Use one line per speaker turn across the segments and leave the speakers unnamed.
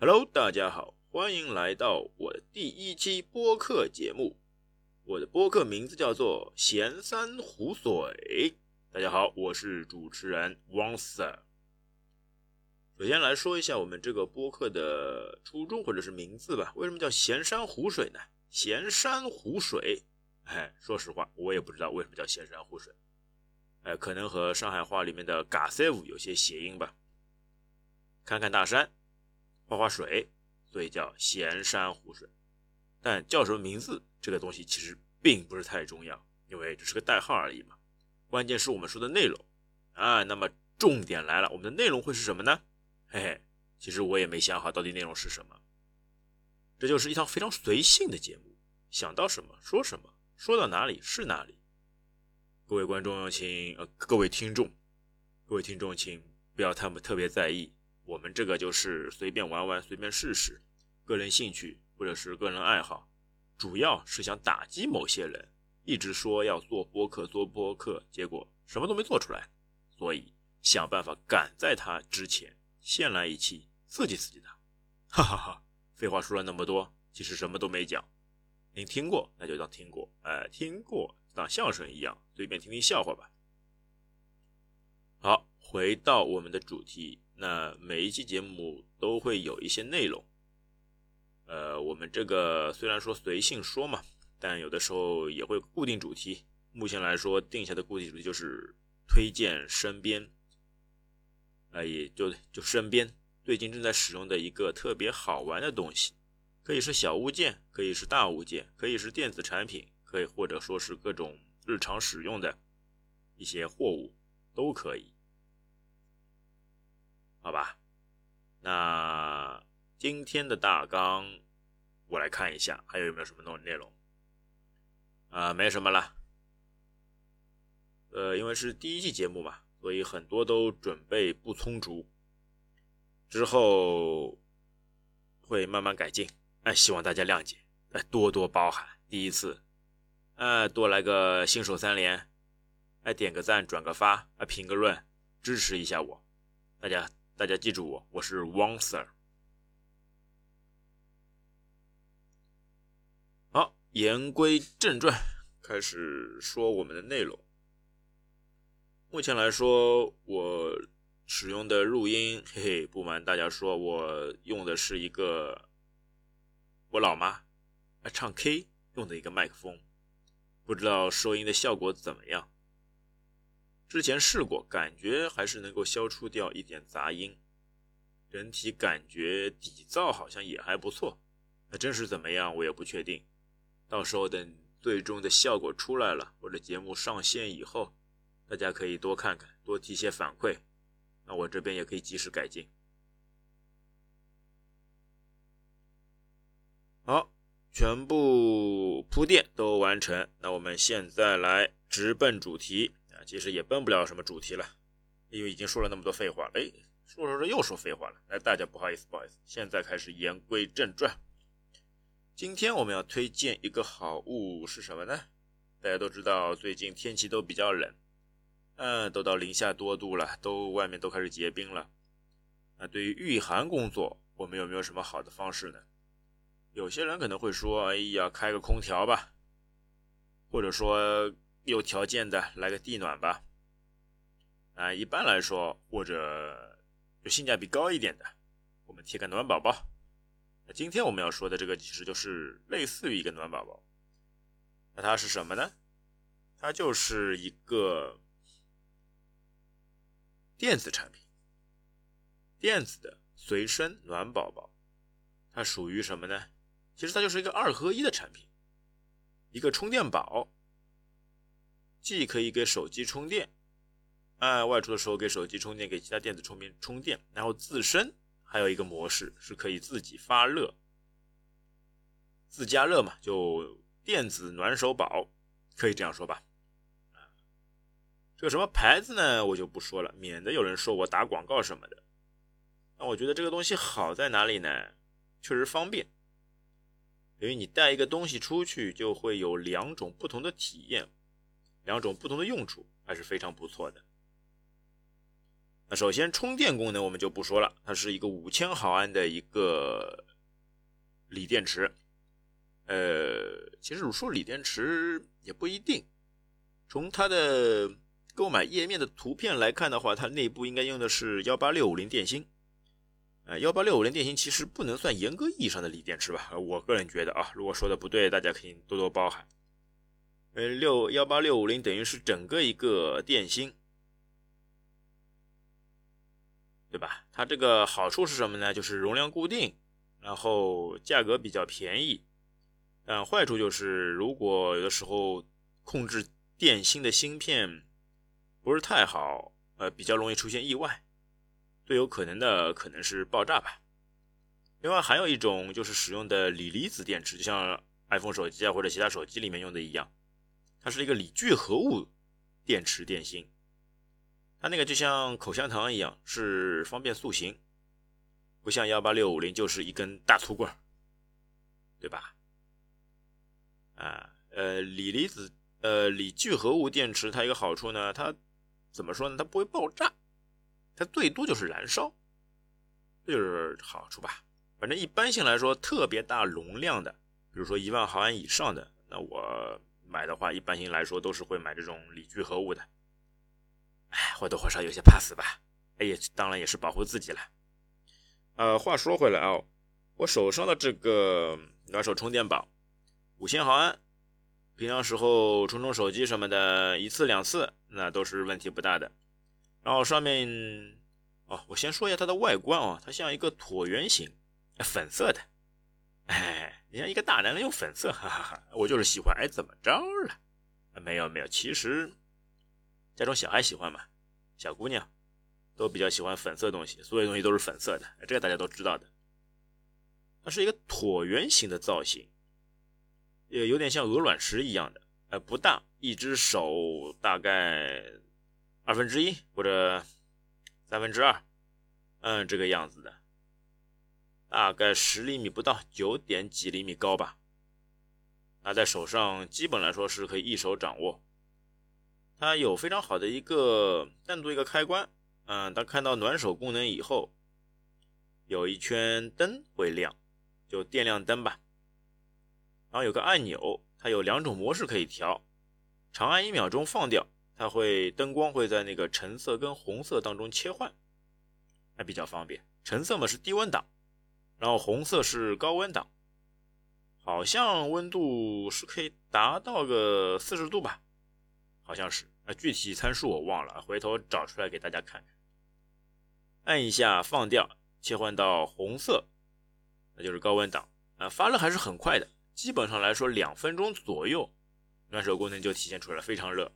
Hello，大家好，欢迎来到我的第一期播客节目。我的播客名字叫做“闲山湖水”。大家好，我是主持人汪 Sir。首先来说一下我们这个播客的初衷或者是名字吧。为什么叫“闲山湖水”呢？“闲山湖水”，哎，说实话，我也不知道为什么叫“闲山湖水”。哎，可能和上海话里面的“嘎塞舞”有些谐音吧。看看大山。画画水，所以叫闲山湖水。但叫什么名字，这个东西其实并不是太重要，因为只是个代号而已嘛。关键是我们说的内容啊。那么重点来了，我们的内容会是什么呢？嘿嘿，其实我也没想好到底内容是什么。这就是一套非常随性的节目，想到什么说什么，说到哪里是哪里。各位观众请，呃，各位听众，各位听众请不要太么特别在意。我们这个就是随便玩玩，随便试试，个人兴趣或者是个人爱好，主要是想打击某些人，一直说要做播客做播客，结果什么都没做出来，所以想办法赶在他之前先来一期刺激刺激他，哈哈哈！废话说了那么多，其实什么都没讲，您听过那就当听过，哎，听过当相声一样，随便听听笑话吧。好，回到我们的主题。那每一期节目都会有一些内容，呃，我们这个虽然说随性说嘛，但有的时候也会固定主题。目前来说定下的固定主题就是推荐身边，呃，也就就身边最近正在使用的一个特别好玩的东西，可以是小物件，可以是大物件，可以是电子产品，可以或者说是各种日常使用的一些货物都可以。好吧，那今天的大纲我来看一下，还有没有什么内容？啊，没什么了。呃，因为是第一季节目嘛，所以很多都准备不充足，之后会慢慢改进。哎，希望大家谅解，哎，多多包涵。第一次，哎，多来个新手三连，哎，点个赞，转个发，哎，评个论，支持一下我，大家。大家记住我，我是汪 Sir。好，言归正传，开始说我们的内容。目前来说，我使用的录音，嘿嘿，不瞒大家说，我用的是一个我老妈唱 K 用的一个麦克风，不知道收音的效果怎么样。之前试过，感觉还是能够消除掉一点杂音，整体感觉底噪好像也还不错。那真实怎么样，我也不确定。到时候等最终的效果出来了，或者节目上线以后，大家可以多看看，多提些反馈，那我这边也可以及时改进。好，全部铺垫都完成，那我们现在来直奔主题。啊其实也奔不了什么主题了，因为已经说了那么多废话了。哎，说着说着又说废话了。来，大家不好意思，不好意思。现在开始言归正传。今天我们要推荐一个好物是什么呢？大家都知道，最近天气都比较冷，嗯，都到零下多度了，都外面都开始结冰了。那对于御寒工作，我们有没有什么好的方式呢？有些人可能会说：“哎呀，开个空调吧。”或者说。有条件的来个地暖吧，啊，一般来说或者就性价比高一点的，我们贴个暖宝宝。那今天我们要说的这个其实就是类似于一个暖宝宝，那它是什么呢？它就是一个电子产品，电子的随身暖宝宝。它属于什么呢？其实它就是一个二合一的产品，一个充电宝。既可以给手机充电，哎，外出的时候给手机充电，给其他电子充电充电，然后自身还有一个模式是可以自己发热、自加热嘛，就电子暖手宝，可以这样说吧。这个什么牌子呢？我就不说了，免得有人说我打广告什么的。那我觉得这个东西好在哪里呢？确实方便，因为你带一个东西出去，就会有两种不同的体验。两种不同的用处还是非常不错的。那首先充电功能我们就不说了，它是一个五千毫安的一个锂电池。呃，其实说锂电池也不一定，从它的购买页面的图片来看的话，它内部应该用的是幺八六五零电芯。呃，幺八六五零电芯其实不能算严格意义上的锂电池吧？我个人觉得啊，如果说的不对，大家可以多多包涵。呃，六幺八六五零等于是整个一个电芯。对吧？它这个好处是什么呢？就是容量固定，然后价格比较便宜。但坏处就是，如果有的时候控制电芯的芯片不是太好，呃，比较容易出现意外。最有可能的可能是爆炸吧。另外还有一种就是使用的锂离子电池，就像 iPhone 手机啊或者其他手机里面用的一样，它是一个锂聚合物电池电芯。它那个就像口香糖一样，是方便塑形，不像幺八六五零就是一根大粗棍对吧？啊，呃，锂离子，呃，锂聚合物电池，它一个好处呢，它怎么说呢？它不会爆炸，它最多就是燃烧，这就是好处吧。反正一般性来说，特别大容量的，比如说一万毫安以上的，那我买的话，一般性来说都是会买这种锂聚合物的。哎，或多或少有些怕死吧？哎也当然也是保护自己了。呃，话说回来啊，我手上的这个暖手充电宝，五千毫安，平常时候充充手机什么的，一次两次那都是问题不大的。然后上面哦，我先说一下它的外观啊，它像一个椭圆形，粉色的。哎，你像一个大男人用粉色，哈哈哈，我就是喜欢。哎，怎么着了？没有没有，其实。家中小孩喜欢嘛，小姑娘都比较喜欢粉色东西，所有东西都是粉色的，这个大家都知道的。它是一个椭圆形的造型，也有点像鹅卵石一样的，呃，不大，一只手大概二分之一或者三分之二，嗯，这个样子的，大概十厘米不到，九点几厘米高吧。拿在手上，基本来说是可以一手掌握。它有非常好的一个单独一个开关，嗯，当看到暖手功能以后，有一圈灯会亮，就电量灯吧。然后有个按钮，它有两种模式可以调，长按一秒钟放掉，它会灯光会在那个橙色跟红色当中切换，还比较方便。橙色嘛是低温档，然后红色是高温档，好像温度是可以达到个四十度吧。好像是啊，具体参数我忘了，回头找出来给大家看看。按一下放掉，切换到红色，那就是高温档啊，发热还是很快的，基本上来说两分钟左右，暖手功能就体现出来了，非常热。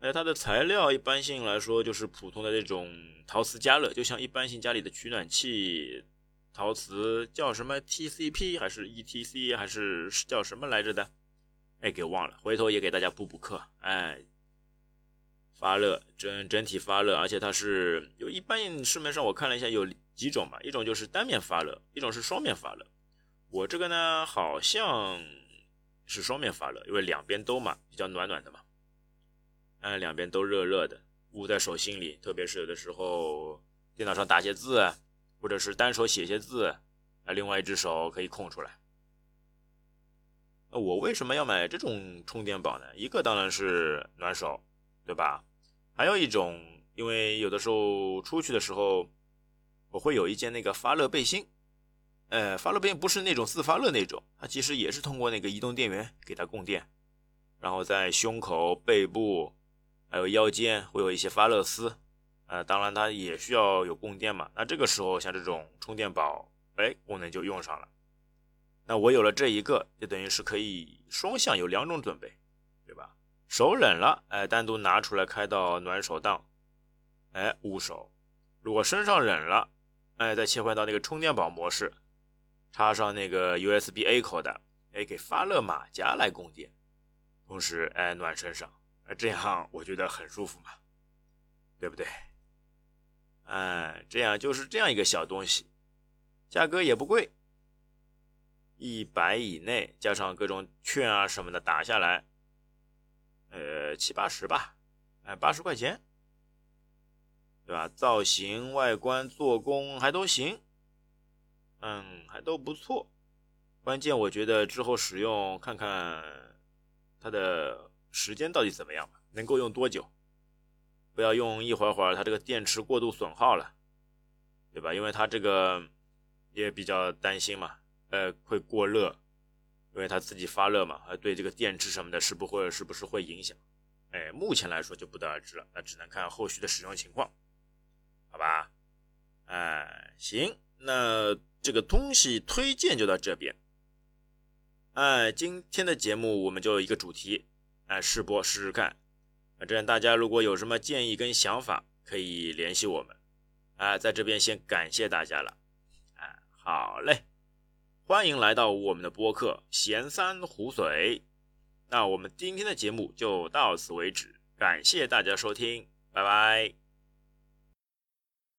哎，它的材料一般性来说就是普通的这种陶瓷加热，就像一般性家里的取暖器，陶瓷叫什么 TCP 还是 ETC 还是叫什么来着的？哎，给忘了，回头也给大家补补课。哎，发热整整体发热，而且它是有一般市面上我看了一下有几种吧，一种就是单面发热，一种是双面发热。我这个呢好像是双面发热，因为两边都嘛比较暖暖的嘛，哎，两边都热热的，捂在手心里，特别是有的时候电脑上打些字，啊或者是单手写些字，啊，另外一只手可以空出来。我为什么要买这种充电宝呢？一个当然是暖手，对吧？还有一种，因为有的时候出去的时候，我会有一件那个发热背心，呃，发热背心不是那种自发热那种，它其实也是通过那个移动电源给它供电，然后在胸口、背部还有腰间会有一些发热丝，呃，当然它也需要有供电嘛。那这个时候像这种充电宝，哎，功能就用上了。那我有了这一个，就等于是可以双向有两种准备，对吧？手冷了，哎，单独拿出来开到暖手档，哎，捂手；如果身上冷了，哎，再切换到那个充电宝模式，插上那个 USB A 口的，哎，给发热马甲来供电，同时哎暖身上，哎，这样我觉得很舒服嘛，对不对？哎，这样就是这样一个小东西，价格也不贵。一百以内，加上各种券啊什么的打下来，呃七八十吧，哎八十块钱，对吧？造型、外观、做工还都行，嗯，还都不错。关键我觉得之后使用看看它的时间到底怎么样吧，能够用多久？不要用一会儿会儿，它这个电池过度损耗了，对吧？因为它这个也比较担心嘛，呃，会过热，因为它自己发热嘛，还对这个电池什么的，是不会是不是会影响？哎，目前来说就不得而知了，那只能看后续的使用情况，好吧？哎，行，那这个东西推荐就到这边。哎，今天的节目我们就一个主题，哎，试播试试看。反正大家如果有什么建议跟想法，可以联系我们。啊，在这边先感谢大家了。啊，好嘞，欢迎来到我们的播客闲山湖水。那我们今天的节目就到此为止，感谢大家收听，拜拜。